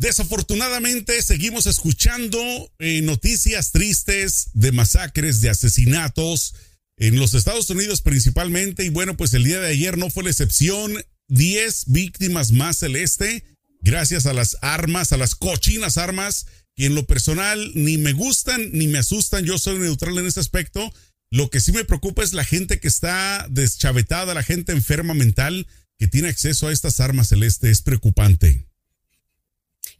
Desafortunadamente seguimos escuchando eh, noticias tristes de masacres, de asesinatos en los Estados Unidos principalmente. Y bueno, pues el día de ayer no fue la excepción. Diez víctimas más celeste, gracias a las armas, a las cochinas armas, que en lo personal ni me gustan ni me asustan. Yo soy neutral en ese aspecto. Lo que sí me preocupa es la gente que está deschavetada, la gente enferma mental que tiene acceso a estas armas celeste. Es preocupante.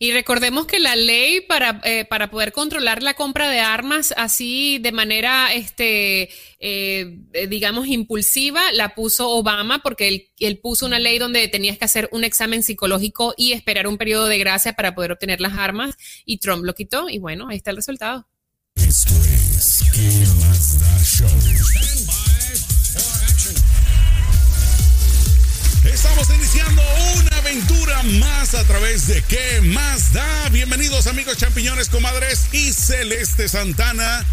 Y recordemos que la ley para, eh, para poder controlar la compra de armas así de manera, este, eh, digamos, impulsiva, la puso Obama porque él, él, puso una ley donde tenías que hacer un examen psicológico y esperar un periodo de gracia para poder obtener las armas y Trump lo quitó y bueno, ahí está el resultado. Esto es. Estamos iniciando una aventura más a través de ¿Qué más da? Bienvenidos amigos champiñones, comadres y Celeste Santana.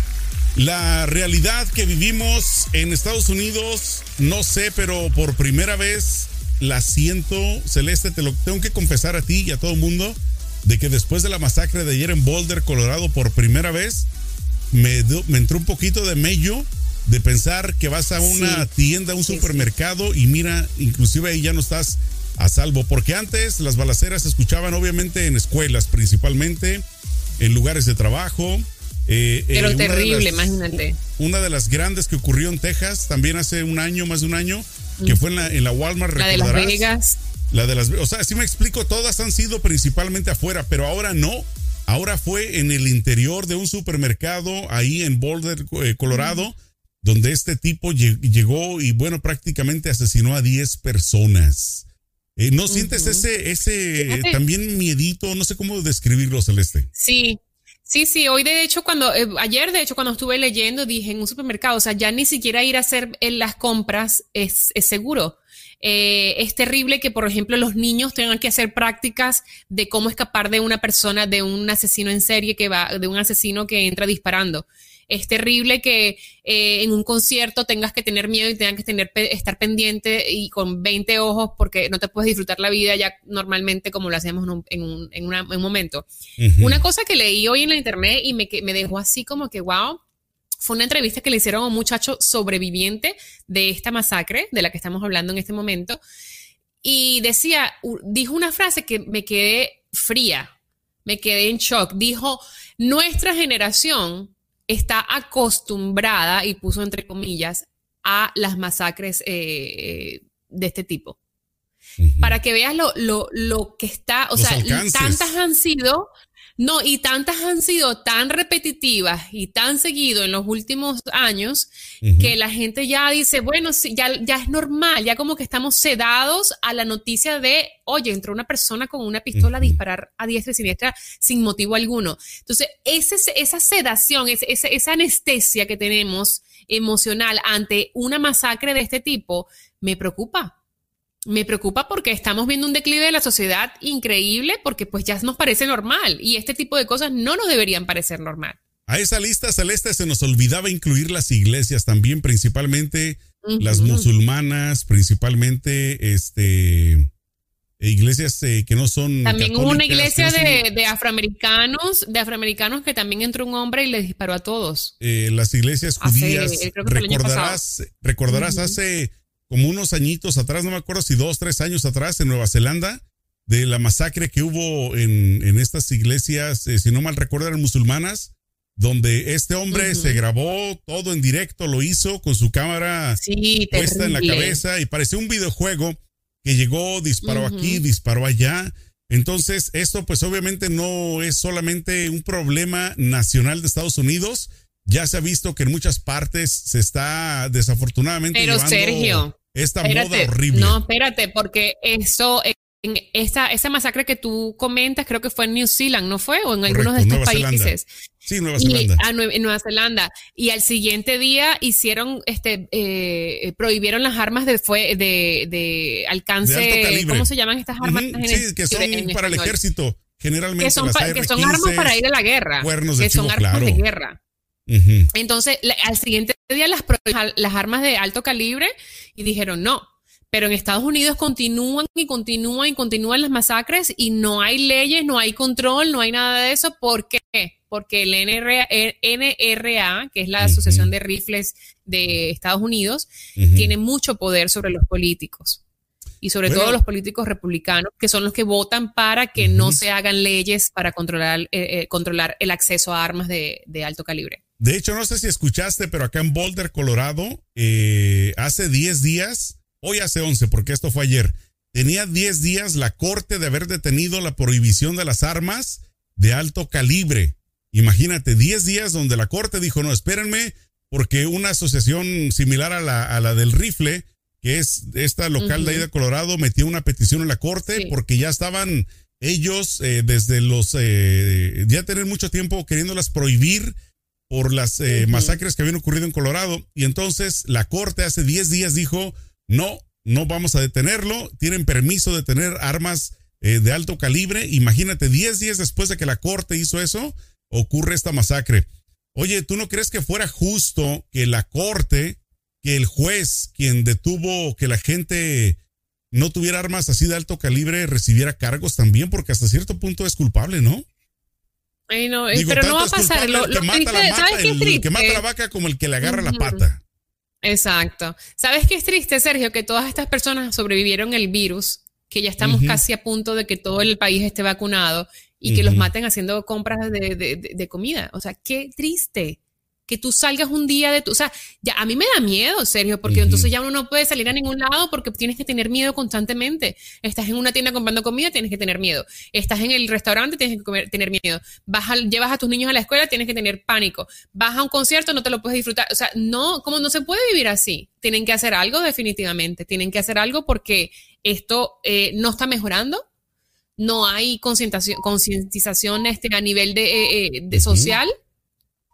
La realidad que vivimos en Estados Unidos, no sé, pero por primera vez la siento, Celeste, te lo tengo que confesar a ti y a todo el mundo, de que después de la masacre de ayer en Boulder, Colorado, por primera vez, me, me entró un poquito de mello de pensar que vas a una tienda, a un supermercado y mira, inclusive ahí ya no estás a salvo, porque antes las balaceras se escuchaban obviamente en escuelas principalmente, en lugares de trabajo. Eh, Pero terrible, imagínate. Una de las grandes que ocurrió en Texas también hace un año, más de un año, que fue en la, en la Walmart. La de Las Vegas. La de las, o sea, si me explico, todas han sido principalmente afuera, pero ahora no. Ahora fue en el interior de un supermercado ahí en Boulder, eh, Colorado donde este tipo llegó y bueno, prácticamente asesinó a 10 personas. Eh, ¿No sientes ese, ese también miedito? No sé cómo describirlo, Celeste. Sí, Sí, sí, hoy de hecho cuando, eh, ayer de hecho cuando estuve leyendo dije en un supermercado, o sea, ya ni siquiera ir a hacer eh, las compras es, es seguro. es terrible que, por ejemplo, los niños tengan que hacer prácticas de cómo escapar de una persona, de un asesino en serie que va, de un asesino que entra disparando es terrible que eh, en un concierto tengas que tener miedo y tengas que tener, estar pendiente y con 20 ojos porque no te puedes disfrutar la vida ya normalmente como lo hacemos en un, en un momento. Una cosa que leí hoy en la internet y me, me dejó así como que, wow, fue una entrevista que le hicieron a un muchacho sobreviviente de esta masacre de la que estamos hablando en este momento. Y decía, dijo una frase que me quedé fría, me quedé en shock. Dijo, nuestra generación está acostumbrada, y puso entre comillas, a las masacres eh, de este tipo. Para que veas lo, lo, lo que está, o sea, tantas han sido, no, y tantas han sido tan repetitivas y tan seguido en los últimos años que la gente ya dice, bueno, sí, ya, ya es normal, ya como que estamos sedados a la noticia de, oye, entró una persona con una pistola a disparar a diestra y siniestra sin motivo alguno. Entonces, ese, esa sedación, esa, esa anestesia que tenemos emocional ante una masacre de este tipo, me preocupa me preocupa porque estamos viendo un declive de la sociedad increíble porque pues ya nos parece normal y este tipo de cosas no nos deberían parecer normal. A esa lista celeste se nos olvidaba incluir las iglesias también, principalmente las musulmanas, principalmente este iglesias eh, que no son también hubo una iglesia de, afroamericanos de afroamericanos que también entró un hombre y le disparó a todos. Eh, las iglesias judías recordarás recordarás hace como unos añitos atrás, no me acuerdo si dos, tres años atrás, en Nueva Zelanda, de la masacre que hubo en, en estas iglesias, eh, si no mal recuerdo, eran musulmanas, donde este hombre se grabó todo en directo, lo hizo con su cámara puesta en la cabeza y parecía un videojuego que llegó, disparó aquí, disparó allá. Entonces, esto pues obviamente no es solamente un problema nacional de Estados Unidos, ya se ha visto que en muchas partes se está desafortunadamente Pero Sergio, esta moda horrible. No, espérate, porque eso, en esa, esa masacre que tú comentas, creo que fue en New Zealand, ¿no fue? O en algunos de estos países. Sí, Nueva Zelanda. Ah, en Nueva Zelanda. Y al siguiente día hicieron, este, eh, prohibieron las armas de, fue, de, de alcance. ¿Cómo se llaman estas armas? sí, que son para el ejército. Generalmente que son, que son armas para ir a la guerra. Cuernos de que son armas de guerra. Entonces, al siguiente las, las armas de alto calibre y dijeron no. Pero en Estados Unidos continúan y continúan y continúan las masacres y no hay leyes, no hay control, no hay nada de eso. ¿Por qué? Porque el NRA, que es la Asociación de Rifles de Estados Unidos, tiene mucho poder sobre los políticos y sobre todo los políticos republicanos, que son los que votan para que no se hagan leyes para controlar, eh, eh, controlar el acceso a armas de, alto calibre. De hecho, no sé si escuchaste, pero acá en Boulder, Colorado, eh, hace 10 días, hoy hace 11, porque esto fue ayer, tenía 10 días la corte de haber detenido la prohibición de las armas de alto calibre. Imagínate, 10 días donde la corte dijo, no, espérenme, porque una asociación similar a la, a la del rifle que es esta local de ahí de Colorado, metió una petición en la corte porque ya estaban ellos eh, desde los, eh, ya tener mucho tiempo queriéndolas prohibir por las eh, masacres que habían ocurrido en Colorado. Y entonces la corte hace 10 días dijo, no, no vamos a detenerlo, tienen permiso de tener armas de alto calibre. Imagínate, 10 días después de que la corte hizo eso, ocurre esta masacre. Oye, ¿tú no crees que fuera justo que la corte que el juez, quien detuvo que la gente no tuviera armas así de alto calibre, recibiera cargos también, porque hasta cierto punto es culpable, ¿no? Ay, no, eh, pero no va a pasar. Lo, que, mata la el, que mata la vaca como el que le agarra la pata. Exacto. ¿Sabes qué es triste, Sergio? Que todas estas personas sobrevivieron el virus, que ya estamos casi a punto de que todo el país esté vacunado y que los maten haciendo compras de, de comida. O sea, qué triste que tú salgas un día de tu, o sea, ya a mí me da miedo, Sergio, porque entonces ya uno no puede salir a ningún lado porque tienes que tener miedo constantemente. Estás en una tienda comprando comida, tienes que tener miedo. Estás en el restaurante, tienes que tener miedo. Vas a, llevas a tus niños a la escuela, tienes que tener pánico. Vas a un concierto, no te lo puedes disfrutar. O sea, no, como no se puede vivir así. Tienen que hacer algo definitivamente. Tienen que hacer algo porque esto eh, no está mejorando. No hay concientización este, a nivel de, eh, eh, social.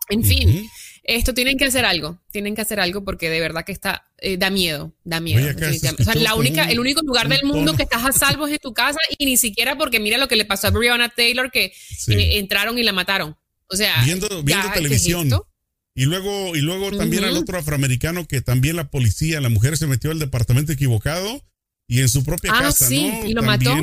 En fin, esto tienen que hacer algo, tienen que hacer algo porque de verdad que está, eh, da miedo, da miedo. o sea, la única, el único lugar del mundo que estás a salvo es en tu casa y ni siquiera porque mira lo que le pasó a Breonna Taylor que eh, entraron y la mataron. O sea, viendo, viendo televisión. y luego, y luego también al otro afroamericano que también la policía, la mujer se metió al departamento equivocado y en su propia ah, casa, sí, ¿no? Y lo mató.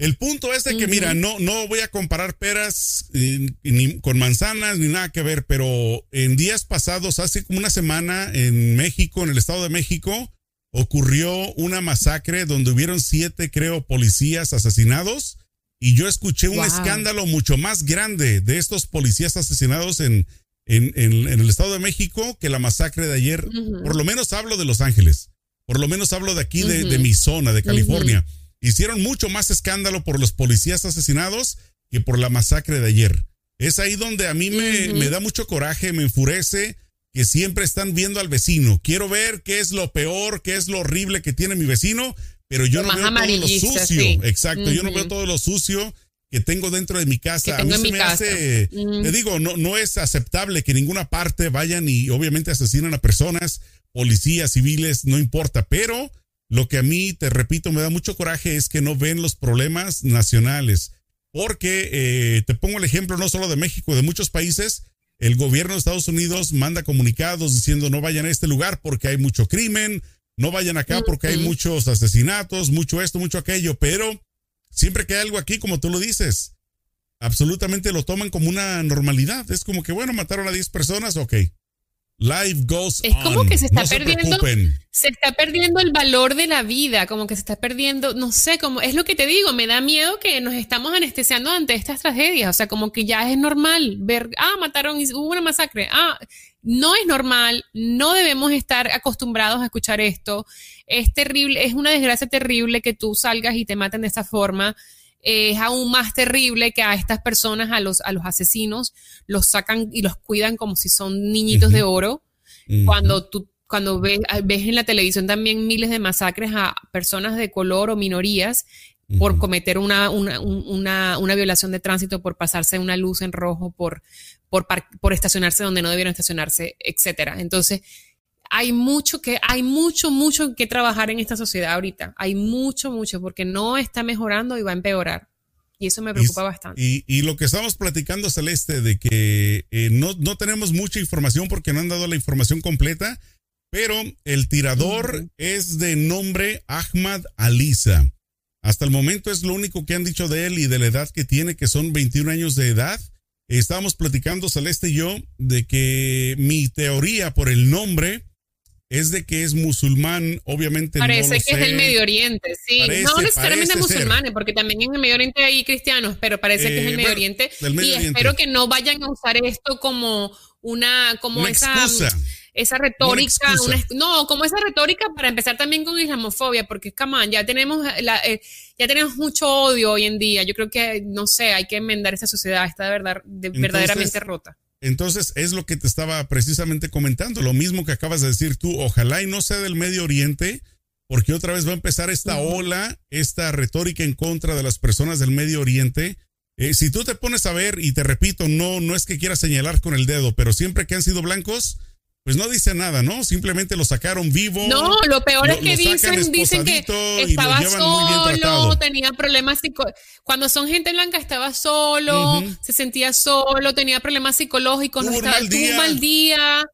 El punto es de que, mira, no, no voy a comparar peras eh, ni con manzanas ni nada que ver, pero en días pasados, hace como una semana en México, en el Estado de México, ocurrió una masacre donde hubieron siete, creo, policías asesinados. Y yo escuché un escándalo mucho más grande de estos policías asesinados en, en, en, el Estado de México que la masacre de ayer. Por lo menos hablo de Los Ángeles. Por lo menos hablo de aquí, de, de, mi zona, de California hicieron mucho más escándalo por los policías asesinados que por la masacre de ayer. Es ahí donde a mí me, da mucho coraje, me enfurece que siempre están viendo al vecino. Quiero ver qué es lo peor, qué es lo horrible que tiene mi vecino, pero yo no veo todo lo sucio. Exacto, yo no veo todo lo sucio que tengo dentro de mi casa. A mí se me hace, te digo, no, no es aceptable que ninguna parte vayan y obviamente asesinan a personas, policías, civiles, no importa, pero lo que a mí, te repito, me da mucho coraje es que no ven los problemas nacionales. Porque eh, te pongo el ejemplo no solo de México, de muchos países. El gobierno de Estados Unidos manda comunicados diciendo no vayan a este lugar porque hay mucho crimen, no vayan acá porque hay muchos asesinatos, mucho esto, mucho aquello, pero siempre que hay algo aquí, como tú lo dices, absolutamente lo toman como una normalidad. Es como que, bueno, mataron a 10 personas, ok. Life goes es como que se está perdiendo se, está perdiendo el valor de la vida como que se está perdiendo no sé cómo es lo que te digo me da miedo que nos estamos anestesiando ante estas tragedias o sea como que ya es normal ver ah mataron hubo una masacre ah no es normal no debemos estar acostumbrados a escuchar esto es terrible es una desgracia terrible que tú salgas y te maten de esa forma es aún más terrible que a estas personas, a los, a los asesinos, los sacan y los cuidan como si son niñitos de oro. Cuando tú cuando ves, ves, en la televisión también miles de masacres a personas de color o minorías por cometer una, una, una, una, violación de tránsito, por pasarse una luz en rojo, por, por, por estacionarse donde no debieron estacionarse, etcétera. Entonces, hay mucho que, hay mucho, mucho que trabajar en esta sociedad ahorita. Hay mucho, mucho, porque no está mejorando y va a empeorar. Y eso me preocupa bastante. Y, lo que estamos platicando, Celeste, de que eh, no, no tenemos mucha información porque no han dado la información completa, pero el tirador es de nombre Ahmad Alisa. Hasta el momento es lo único que han dicho de él y de la edad que tiene, que son 21 años de edad. Estábamos platicando Celeste y yo de que mi teoría por el nombre es de que es musulmán, obviamente Parece que es del Medio Oriente, sí. no necesariamente musulmanes, porque también en el Medio Oriente hay cristianos, pero parece que es el eh, Medio Oriente. y espero que no vayan a usar esto como una, como esa, esa retórica, no, como esa retórica para empezar también con islamofobia, porque camán, ya tenemos la, eh, ya tenemos mucho odio hoy en día. Yo creo que, no sé, hay que enmendar esa sociedad, está de verdad, verdaderamente rota. Entonces es lo que te estaba precisamente comentando, lo mismo que acabas de decir tú, ojalá y no sea del Medio Oriente, porque otra vez va a empezar esta ola, esta retórica en contra de las personas del Medio Oriente. Eh, si tú te pones a ver, y te repito, no, no es que quiera señalar con el dedo, pero siempre que han sido blancos, pues no dice nada, ¿no? Simplemente lo sacaron vivo. No, lo peor es que dicen, dicen que estaba solo, tenía problemas psicológicos. Cuando son gente blanca estaba solo, se sentía solo, tenía problemas psicológicos, no estaba, tuvo un mal día.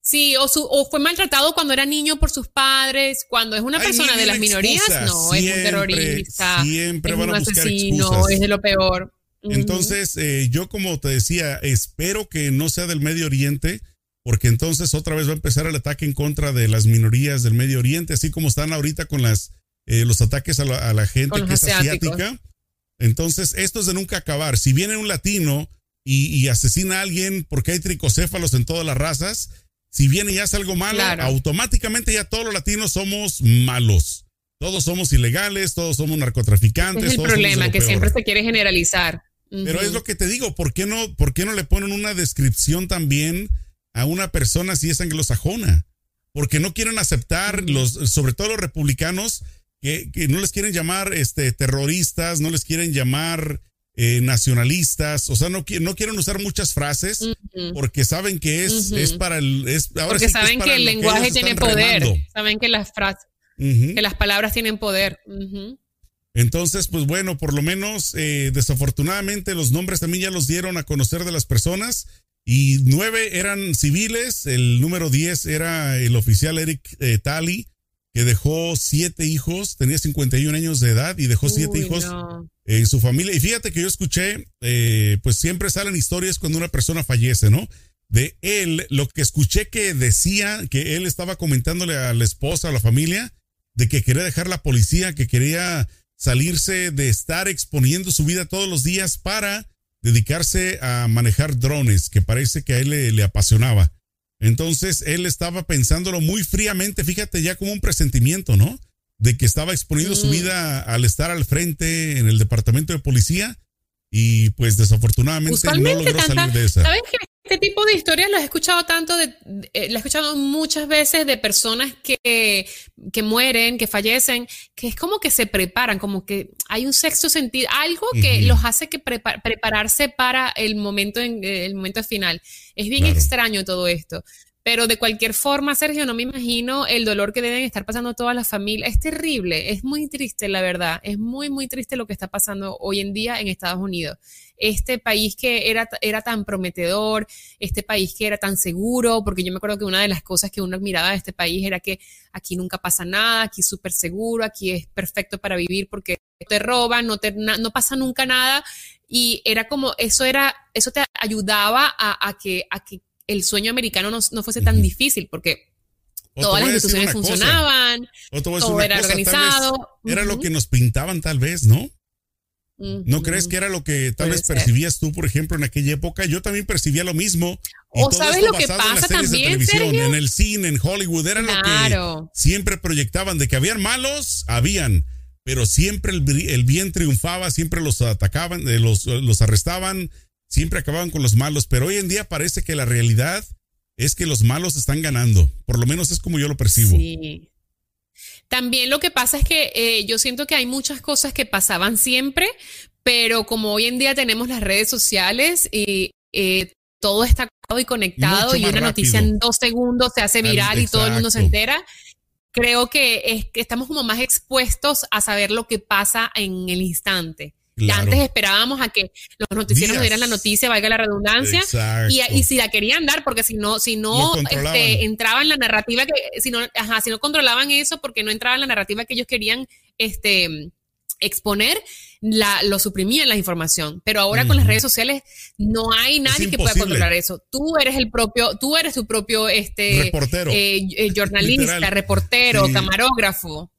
Sí, o, o, fue maltratado cuando era niño por sus padres. Cuando es una persona de las minorías, no, es un terrorista. Siempre es un asesino, es de lo peor. Entonces, eh, yo como te decía, espero que no sea del Medio Oriente porque entonces otra vez va a empezar el ataque en contra de las minorías del Medio Oriente, así como están ahorita con las, eh, los ataques a la, gente que es asiática. Entonces, esto es de nunca acabar. Si viene un latino y, asesina a alguien porque hay tricocéfalos en todas las razas, si viene y hace algo malo, automáticamente ya todos los latinos somos malos. Todos somos ilegales, todos somos narcotraficantes. Es el problema, que siempre se quiere generalizar. Pero es lo que te digo, ¿por qué no, por qué no le ponen una descripción también? a una persona si es anglosajona, porque no quieren aceptar los, sobre todo los republicanos, que, no les quieren llamar este, terroristas, no les quieren llamar eh, nacionalistas, o sea, no, no quieren usar muchas frases porque saben que es, es para el... Es, porque saben que, el lenguaje tiene poder, saben que las frases, que las palabras tienen poder. Entonces, pues bueno, por lo menos eh, desafortunadamente los nombres también ya los dieron a conocer de las personas y nueve eran civiles, el número diez era el oficial Eric eh, Talley, que dejó siete hijos, tenía 51 años de edad y dejó siete hijos en su familia. Y fíjate que yo escuché, eh, pues siempre salen historias cuando una persona fallece, ¿no? De él, lo que escuché que decía, que él estaba comentándole a la esposa, a la familia, de que quería dejar la policía, que quería salirse de estar exponiendo su vida todos los días para dedicarse a manejar drones, que parece que a él le, apasionaba. Entonces él estaba pensándolo muy fríamente, fíjate ya como un presentimiento, ¿no? De que estaba exponiendo su mm. vida al estar al frente en el departamento de policía y pues desafortunadamente no logró salir de esa. Este tipo de historias las he escuchado tanto, de, eh, he escuchado muchas veces de personas que, que mueren, que fallecen, que es como que se preparan, como que hay un sexto sentido, algo que los hace que prepararse para el momento, en, el momento final. Es bien extraño todo esto. Pero de cualquier forma, Sergio, no me imagino el dolor que deben estar pasando todas las familias. Es terrible, es muy triste, la verdad. Es muy, muy triste lo que está pasando hoy en día en Estados Unidos. Este país que era, era tan prometedor, este país que era tan seguro, porque yo me acuerdo que una de las cosas que uno admiraba de este país era que aquí nunca pasa nada, aquí es súper seguro, aquí es perfecto para vivir porque te roban, no, te, pasa nunca nada. Y era como, eso era, eso te ayudaba a, a que, a que el sueño americano no, no fuese tan difícil, porque todas las instituciones funcionaban, todo era organizado. Era lo que nos pintaban tal vez, ¿no? ¿No crees que era lo que tal vez percibías tú, por ejemplo, en aquella época? Yo también percibía lo mismo. o sabes lo que pasa también, en el cine, en Hollywood, era lo que siempre proyectaban de que habían malos, habían, pero siempre el, bien triunfaba, siempre los atacaban, eh, los, los arrestaban, siempre acababan con los malos, pero hoy en día parece que la realidad es que los malos están ganando. Por lo menos es como yo lo percibo. Sí. También lo que pasa es que eh, yo siento que hay muchas cosas que pasaban siempre, pero como hoy en día tenemos las redes sociales y eh, todo está y conectado y una noticia en dos segundos se hace viral y todo el mundo se entera, creo que, es, que estamos como más expuestos a saber lo que pasa en el instante Antes esperábamos a que los noticieros nos dieran la noticia, valga la redundancia, y, y, si la querían dar, porque si no, si no este, entraba en la narrativa que, si no, ajá, si no controlaban eso, porque no entraba en la narrativa que ellos querían, este exponer, la, lo suprimían la información. Pero ahora con las redes sociales no hay nadie que pueda controlar eso. Tú eres el propio, tú eres tu propio este reportero, eh, eh, jornalista, reportero, camarógrafo.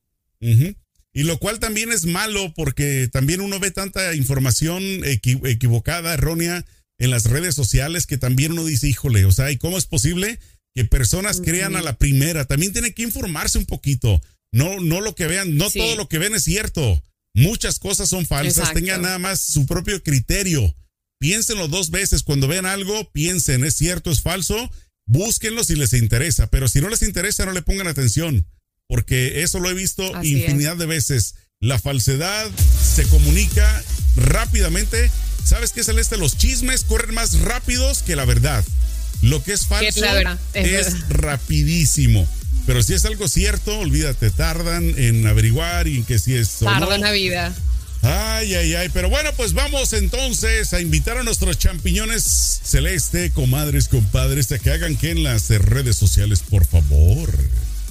Y lo cual también es malo porque también uno ve tanta información equivocada, errónea en las redes sociales que también uno dice, híjole, o sea, ¿y cómo es posible que personas crean a la primera? También tiene que informarse un poquito. No, no lo que vean, no todo lo que ven es cierto. Muchas cosas son falsas. Tengan nada más su propio criterio. Piénsenlo dos veces. Cuando vean algo, piensen, es cierto, es falso. Búsquenlo si les interesa. Pero si no les interesa, no le pongan atención. Porque eso lo he visto infinidad de veces. La falsedad se comunica rápidamente. ¿Sabes qué, Celeste? Los chismes corren más rápidos que la verdad. Lo que es falso es rapidísimo. Pero si es algo cierto, olvídate, tardan en averiguar y en que si es. Tardan la vida. Ay, ay, ay. Pero bueno, pues vamos entonces a invitar a nuestros champiñones celeste, comadres, compadres, a que hagan que en las redes sociales, por favor.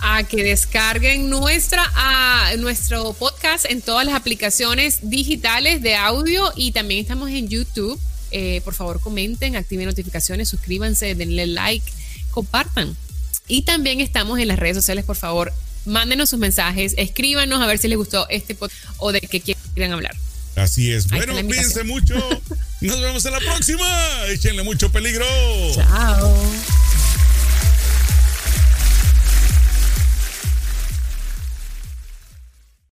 A que descarguen nuestra, a nuestro podcast en todas las aplicaciones digitales de audio y también estamos en YouTube. Eh, por favor, comenten, activen notificaciones, suscríbanse, denle like, compartan. Y también estamos en las redes sociales, por favor, mándenos sus mensajes, escríbanos a ver si les gustó este podcast o de qué quieren hablar. Así es. bueno, cuídense mucho. Nos vemos en la próxima. Échenle mucho peligro. Chao.